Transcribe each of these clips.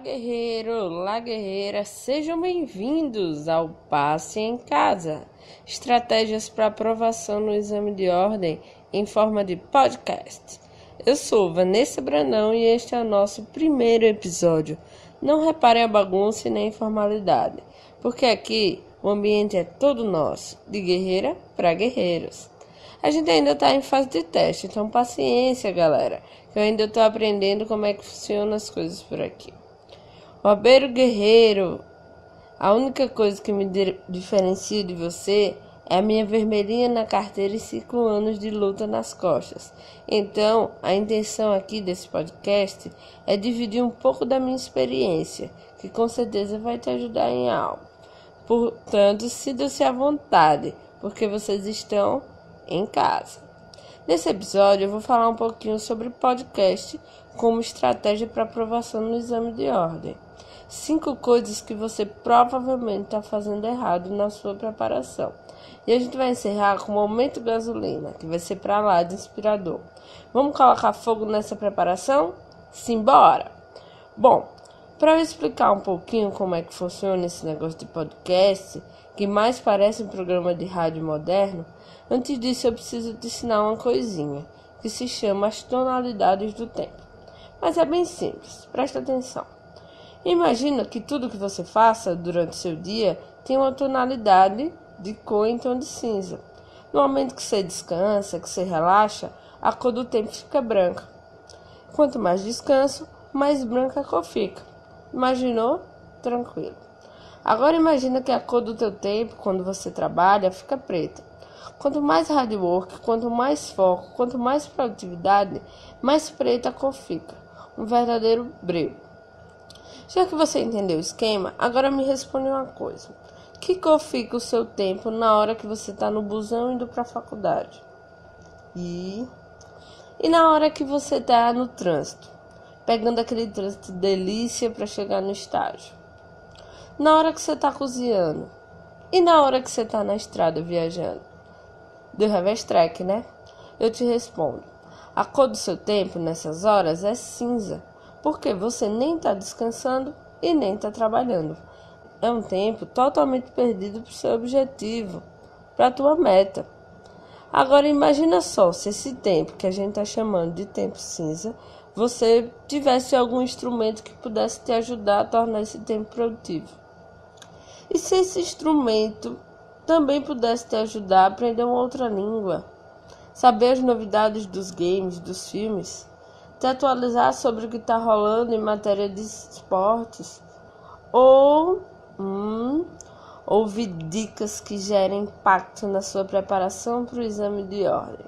guerreiro, olá guerreira, sejam bem-vindos ao Passe em Casa. Estratégias para aprovação no exame de ordem em forma de podcast. Eu sou Vanessa Brandão e este é o nosso primeiro episódio. Não reparem a bagunça e nem a informalidade, porque aqui o ambiente é todo nosso, de guerreira para guerreiros. A gente ainda está em fase de teste, então paciência, galera, que eu ainda estou aprendendo como é que funcionam as coisas por aqui. O abeiro guerreiro, a única coisa que me diferencia de você é a minha vermelhinha na carteira e cinco anos de luta nas costas. Então, a intenção aqui desse podcast é dividir um pouco da minha experiência, que com certeza vai te ajudar em algo. Portanto, sinta-se à vontade, porque vocês estão em casa. Nesse episódio, eu vou falar um pouquinho sobre podcast como estratégia para aprovação no exame de ordem. Cinco coisas que você provavelmente está fazendo errado na sua preparação. E a gente vai encerrar com o momento gasolina, que vai ser para lá de inspirador. Vamos colocar fogo nessa preparação? Simbora! Bom, para eu explicar um pouquinho como é que funciona esse negócio de podcast, que mais parece um programa de rádio moderno, Antes disso, eu preciso te ensinar uma coisinha, que se chama as tonalidades do tempo. Mas é bem simples, presta atenção. Imagina que tudo que você faça durante seu dia tem uma tonalidade de cor em tom de cinza. No momento que você descansa, que você relaxa, a cor do tempo fica branca. Quanto mais descanso, mais branca a cor fica. Imaginou? Tranquilo. Agora imagina que a cor do teu tempo, quando você trabalha, fica preta. Quanto mais hard work, quanto mais foco, quanto mais produtividade, mais preta a cor fica. Um verdadeiro breu. Já que você entendeu o esquema, agora me responde uma coisa. Que cor fica o seu tempo na hora que você está no busão indo para a faculdade? E... e na hora que você está no trânsito, pegando aquele trânsito delícia para chegar no estágio? Na hora que você está cozinhando? E na hora que você está na estrada viajando? do Revestrek, né? Eu te respondo. A cor do seu tempo nessas horas é cinza, porque você nem está descansando e nem está trabalhando. É um tempo totalmente perdido para o seu objetivo, para a tua meta. Agora imagina só se esse tempo que a gente está chamando de tempo cinza, você tivesse algum instrumento que pudesse te ajudar a tornar esse tempo produtivo. E se esse instrumento também pudesse te ajudar a aprender uma outra língua, saber as novidades dos games, dos filmes, te atualizar sobre o que está rolando em matéria de esportes, ou hum, ouvir dicas que gerem impacto na sua preparação para o exame de ordem.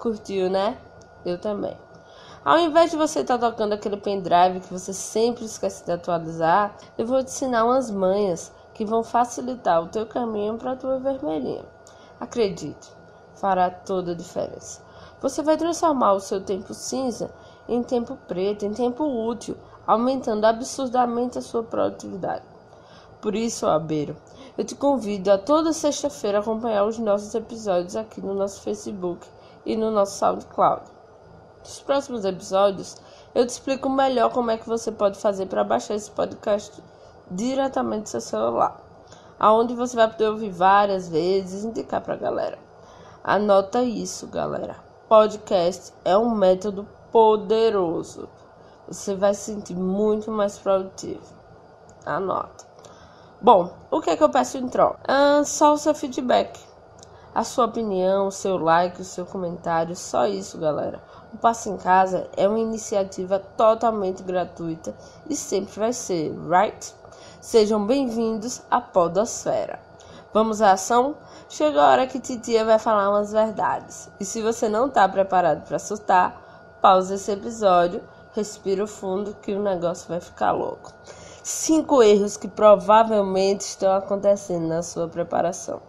Curtiu, né? Eu também. Ao invés de você estar tá tocando aquele pendrive que você sempre esquece de atualizar, eu vou te ensinar umas manhas que vão facilitar o teu caminho para a tua vermelhinha. Acredite, fará toda a diferença. Você vai transformar o seu tempo cinza em tempo preto, em tempo útil, aumentando absurdamente a sua produtividade. Por isso, Abeiro, eu te convido a toda sexta-feira acompanhar os nossos episódios aqui no nosso Facebook e no nosso SoundCloud. Nos próximos episódios, eu te explico melhor como é que você pode fazer para baixar esse podcast diretamente do seu celular, aonde você vai poder ouvir várias vezes e indicar para a galera. Anota isso, galera. Podcast é um método poderoso. Você vai se sentir muito mais produtivo. Anota. Bom, o que é que eu peço em troca? Ah, só o seu feedback. A sua opinião, o seu like, o seu comentário, só isso, galera. O Passo em Casa é uma iniciativa totalmente gratuita e sempre vai ser, right? Sejam bem-vindos à Podosfera. Vamos à ação? Chegou a hora que Titia vai falar umas verdades. E se você não está preparado para assustar, pausa esse episódio, respira fundo que o negócio vai ficar louco. Cinco erros que provavelmente estão acontecendo na sua preparação.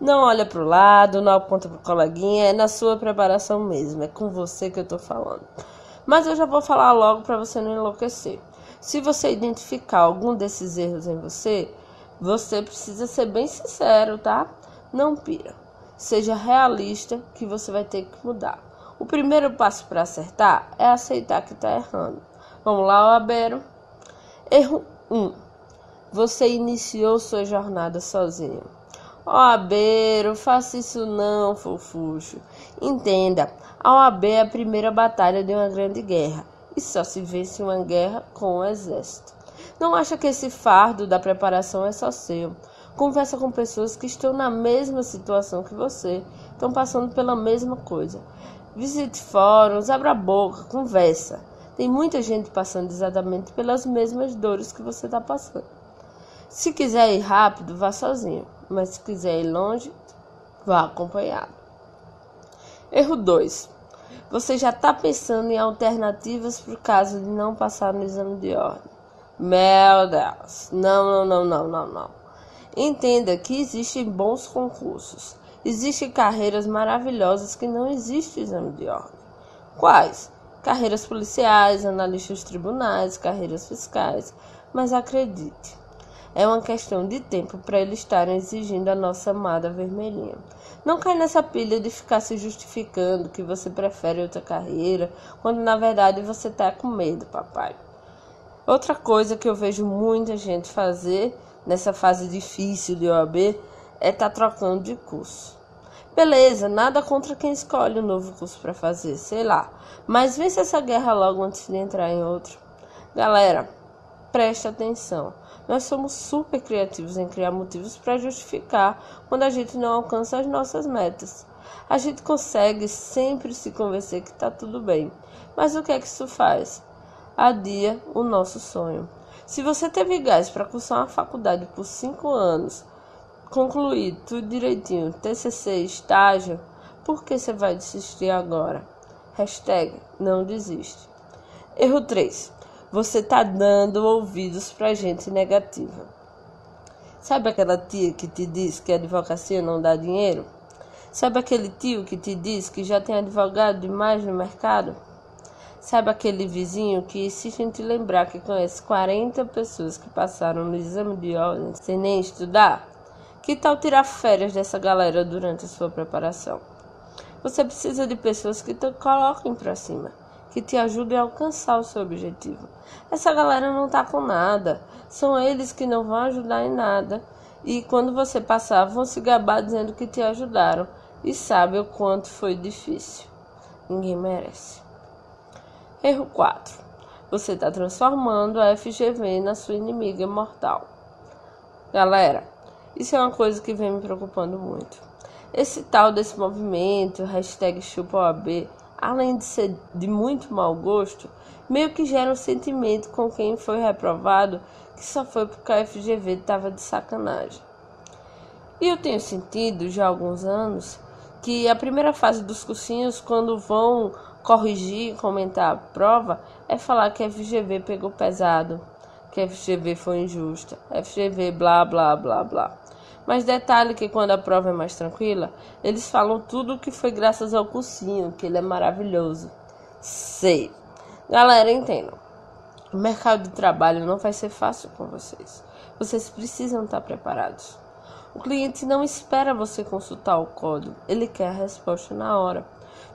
Não olha para o lado, não aponta para o coleguinha, é na sua preparação mesmo, é com você que eu estou falando. Mas eu já vou falar logo para você não enlouquecer. Se você identificar algum desses erros em você, você precisa ser bem sincero, tá? Não pira. Seja realista que você vai ter que mudar. O primeiro passo para acertar é aceitar que está errando. Vamos lá, Abero. Erro 1. Você iniciou sua jornada sozinho. Ó, Abeiro, faça isso não, fofucho. Entenda, a OAB é a primeira batalha de uma grande guerra e só se vence uma guerra com o exército. Não acha que esse fardo da preparação é só seu. Conversa com pessoas que estão na mesma situação que você, estão passando pela mesma coisa. Visite fóruns, abra a boca, conversa. Tem muita gente passando exatamente pelas mesmas dores que você está passando. Se quiser ir rápido, vá sozinho, mas se quiser ir longe, vá acompanhado. Erro 2. Você já está pensando em alternativas para o caso de não passar no exame de ordem. Meu Deus, não, não, não, não, não, não. Entenda que existem bons concursos. Existem carreiras maravilhosas que não existe exame de ordem. Quais? Carreiras policiais, analistas tribunais, carreiras fiscais. Mas acredite, é uma questão de tempo para eles estarem exigindo a nossa amada vermelhinha. Não cai nessa pilha de ficar se justificando que você prefere outra carreira, quando na verdade você está com medo, papai. Outra coisa que eu vejo muita gente fazer nessa fase difícil de OAB é estar tá trocando de curso. Beleza, nada contra quem escolhe um novo curso para fazer, sei lá. Mas vence essa guerra logo antes de entrar em outro. Galera, preste atenção. Nós somos super criativos em criar motivos para justificar quando a gente não alcança as nossas metas. A gente consegue sempre se convencer que está tudo bem. Mas o que é que isso faz? Adia o nosso sonho. Se você teve gás para cursar uma faculdade por cinco anos, concluir tudo direitinho, TCC, estágio, por que você vai desistir agora? Hashtag não desiste. Erro 3. Você tá dando ouvidos para gente negativa. Sabe aquela tia que te diz que a advocacia não dá dinheiro? Sabe aquele tio que te diz que já tem advogado demais no mercado? Sabe aquele vizinho que em te lembrar que conhece 40 pessoas que passaram no exame de ordem sem nem estudar? Que tal tirar férias dessa galera durante a sua preparação? Você precisa de pessoas que te coloquem para cima, que te ajudem a alcançar o seu objetivo. Essa galera não tá com nada, são eles que não vão ajudar em nada. E quando você passar, vão se gabar dizendo que te ajudaram e sabe o quanto foi difícil. Ninguém merece. Erro 4. Você está transformando a FGV na sua inimiga mortal. Galera, isso é uma coisa que vem me preocupando muito. Esse tal desse movimento, hashtag ChupaOAB, além de ser de muito mau gosto, meio que gera um sentimento com quem foi reprovado que só foi porque a FGV estava de sacanagem. E eu tenho sentido já há alguns anos que a primeira fase dos cursinhos, quando vão corrigir, comentar a prova, é falar que a FGV pegou pesado, que a FGV foi injusta, FGV blá blá blá blá. Mas detalhe que quando a prova é mais tranquila, eles falam tudo que foi graças ao cursinho, que ele é maravilhoso. Sei. Galera, entendam. O mercado de trabalho não vai ser fácil com vocês. Vocês precisam estar preparados. O cliente não espera você consultar o código, ele quer a resposta na hora.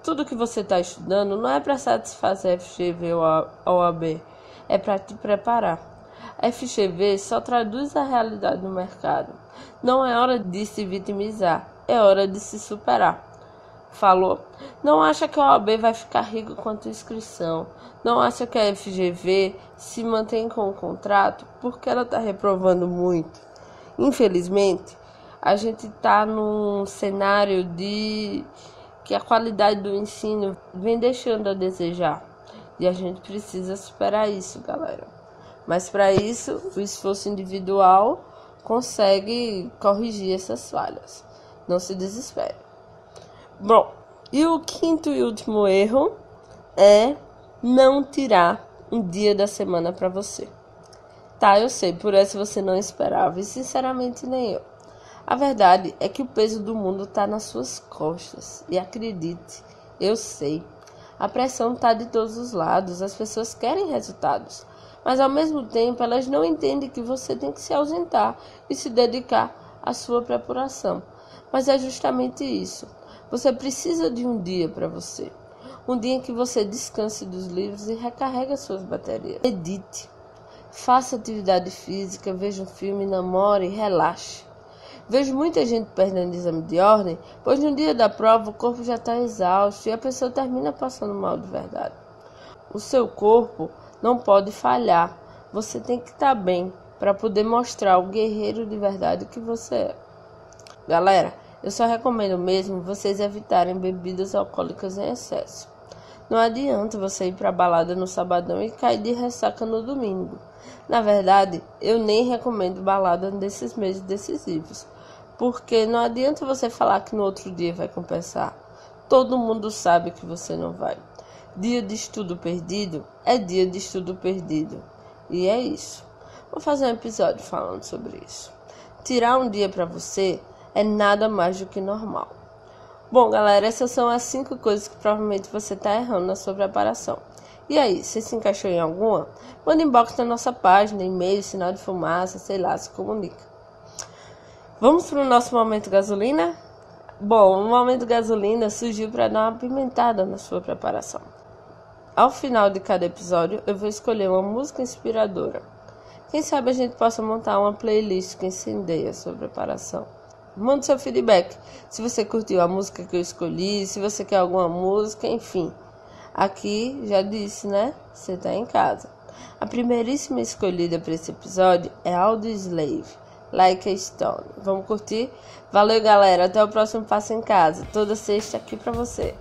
Tudo que você está estudando não é para satisfazer a FGV ou a OAB, é para te preparar. A FGV só traduz a realidade do mercado. Não é hora de se vitimizar, é hora de se superar. Falou? Não acha que a OAB vai ficar rico quanto inscrição. Não acha que a FGV se mantém com o contrato porque ela está reprovando muito. Infelizmente, a gente está num cenário de que a qualidade do ensino vem deixando a desejar. E a gente precisa superar isso, galera. Mas para isso, o esforço individual consegue corrigir essas falhas. Não se desespere. Bom, e o quinto e último erro é não tirar um dia da semana para você. Tá, eu sei, por essa você não esperava e sinceramente nem eu. A verdade é que o peso do mundo está nas suas costas. E acredite, eu sei. A pressão está de todos os lados, as pessoas querem resultados. Mas ao mesmo tempo, elas não entendem que você tem que se ausentar e se dedicar à sua preparação. Mas é justamente isso. Você precisa de um dia para você. Um dia em que você descanse dos livros e recarregue suas baterias. Medite. faça atividade física, veja um filme, namore, relaxe. Vejo muita gente perdendo exame de ordem, pois no dia da prova o corpo já está exausto e a pessoa termina passando mal de verdade. O seu corpo não pode falhar, você tem que estar tá bem para poder mostrar o guerreiro de verdade que você é. Galera, eu só recomendo mesmo vocês evitarem bebidas alcoólicas em excesso. Não adianta você ir para balada no sabadão e cair de ressaca no domingo. Na verdade, eu nem recomendo balada nesses meses decisivos, porque não adianta você falar que no outro dia vai compensar. Todo mundo sabe que você não vai. Dia de estudo perdido é dia de estudo perdido. E é isso. Vou fazer um episódio falando sobre isso. Tirar um dia para você é nada mais do que normal. Bom, galera, essas são as cinco coisas que provavelmente você está errando na sua preparação. E aí, você se encaixou em alguma? Manda inbox na nossa página, e-mail, sinal de fumaça, sei lá, se comunica. Vamos para o nosso momento gasolina? Bom, o momento gasolina surgiu para dar uma pimentada na sua preparação. Ao final de cada episódio, eu vou escolher uma música inspiradora. Quem sabe a gente possa montar uma playlist que incendeie a sua preparação. Mande seu feedback. Se você curtiu a música que eu escolhi, se você quer alguma música, enfim. Aqui já disse, né? Você está em casa. A primeiríssima escolhida para esse episódio é Aldo Slave like a stone. Vamos curtir? Valeu, galera. Até o próximo Passo em Casa. Toda sexta aqui pra você.